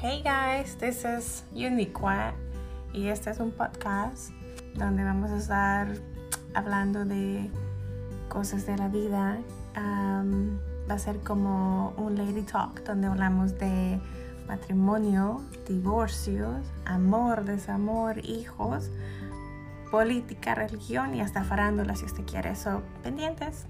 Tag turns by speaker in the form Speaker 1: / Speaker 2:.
Speaker 1: Hey guys, this is Uniqua y este es un podcast donde vamos a estar hablando de cosas de la vida. Um, va a ser como un lady talk donde hablamos de matrimonio, divorcios, amor, desamor, hijos, política, religión y hasta farándula si usted quiere. So, pendientes.